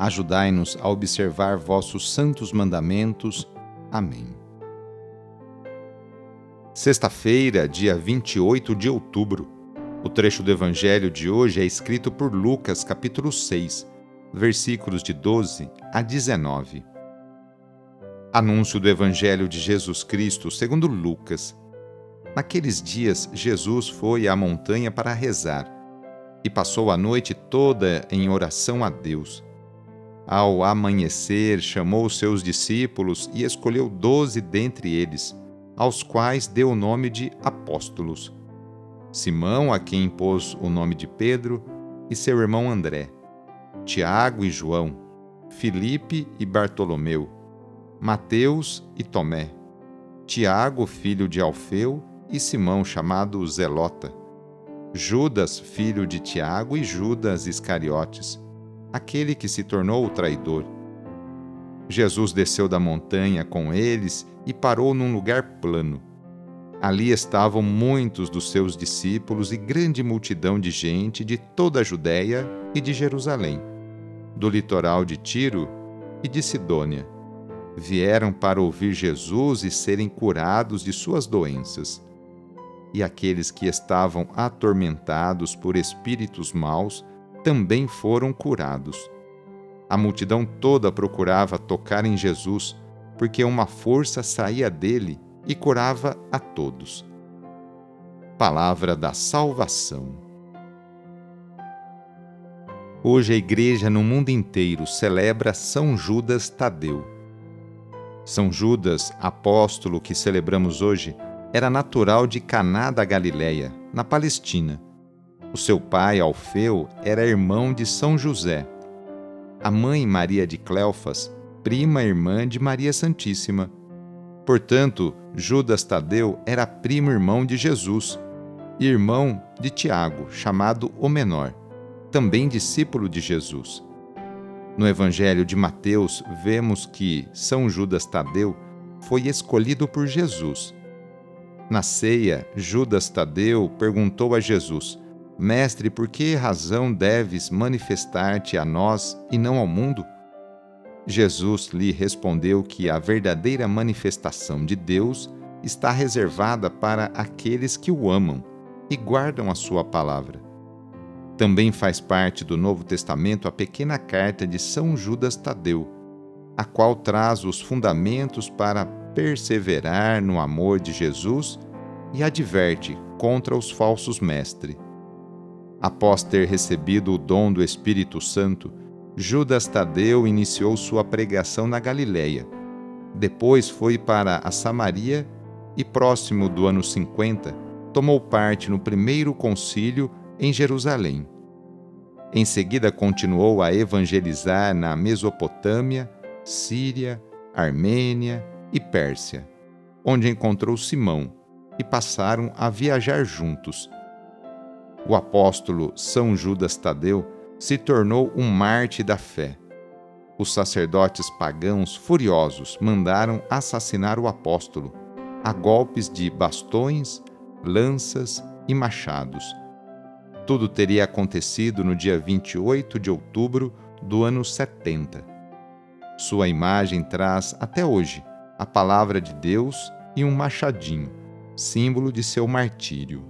Ajudai-nos a observar vossos santos mandamentos. Amém. Sexta-feira, dia 28 de outubro. O trecho do evangelho de hoje é escrito por Lucas, capítulo 6, versículos de 12 a 19. Anúncio do evangelho de Jesus Cristo, segundo Lucas. Naqueles dias, Jesus foi à montanha para rezar e passou a noite toda em oração a Deus. Ao amanhecer, chamou seus discípulos e escolheu doze dentre eles, aos quais deu o nome de apóstolos. Simão, a quem impôs o nome de Pedro, e seu irmão André, Tiago e João, Filipe e Bartolomeu, Mateus e Tomé, Tiago, filho de Alfeu, e Simão, chamado Zelota, Judas, filho de Tiago, e Judas Iscariotes, aquele que se tornou o traidor. Jesus desceu da montanha com eles e parou num lugar plano. Ali estavam muitos dos seus discípulos e grande multidão de gente de toda a Judéia e de Jerusalém, do litoral de Tiro e de Sidônia. Vieram para ouvir Jesus e serem curados de suas doenças. E aqueles que estavam atormentados por espíritos maus também foram curados. A multidão toda procurava tocar em Jesus, porque uma força saía dele e curava a todos. Palavra da Salvação. Hoje a Igreja no mundo inteiro celebra São Judas Tadeu. São Judas, apóstolo que celebramos hoje, era natural de Caná da Galileia, na Palestina o seu pai, Alfeu, era irmão de São José. A mãe Maria de Cleofas, prima irmã de Maria Santíssima. Portanto, Judas Tadeu era primo irmão de Jesus, irmão de Tiago, chamado o Menor, também discípulo de Jesus. No Evangelho de Mateus, vemos que São Judas Tadeu foi escolhido por Jesus. Na ceia, Judas Tadeu perguntou a Jesus: Mestre, por que razão deves manifestar-te a nós e não ao mundo? Jesus lhe respondeu que a verdadeira manifestação de Deus está reservada para aqueles que o amam e guardam a sua palavra. Também faz parte do Novo Testamento a pequena carta de São Judas Tadeu, a qual traz os fundamentos para perseverar no amor de Jesus e adverte contra os falsos mestres. Após ter recebido o dom do Espírito Santo, Judas Tadeu iniciou sua pregação na Galiléia. Depois foi para a Samaria e, próximo do ano 50, tomou parte no primeiro concílio em Jerusalém. Em seguida, continuou a evangelizar na Mesopotâmia, Síria, Armênia e Pérsia, onde encontrou Simão e passaram a viajar juntos o apóstolo São Judas Tadeu se tornou um mártir da fé. Os sacerdotes pagãos furiosos mandaram assassinar o apóstolo, a golpes de bastões, lanças e machados. Tudo teria acontecido no dia 28 de outubro do ano 70. Sua imagem traz até hoje a palavra de Deus e um machadinho, símbolo de seu martírio.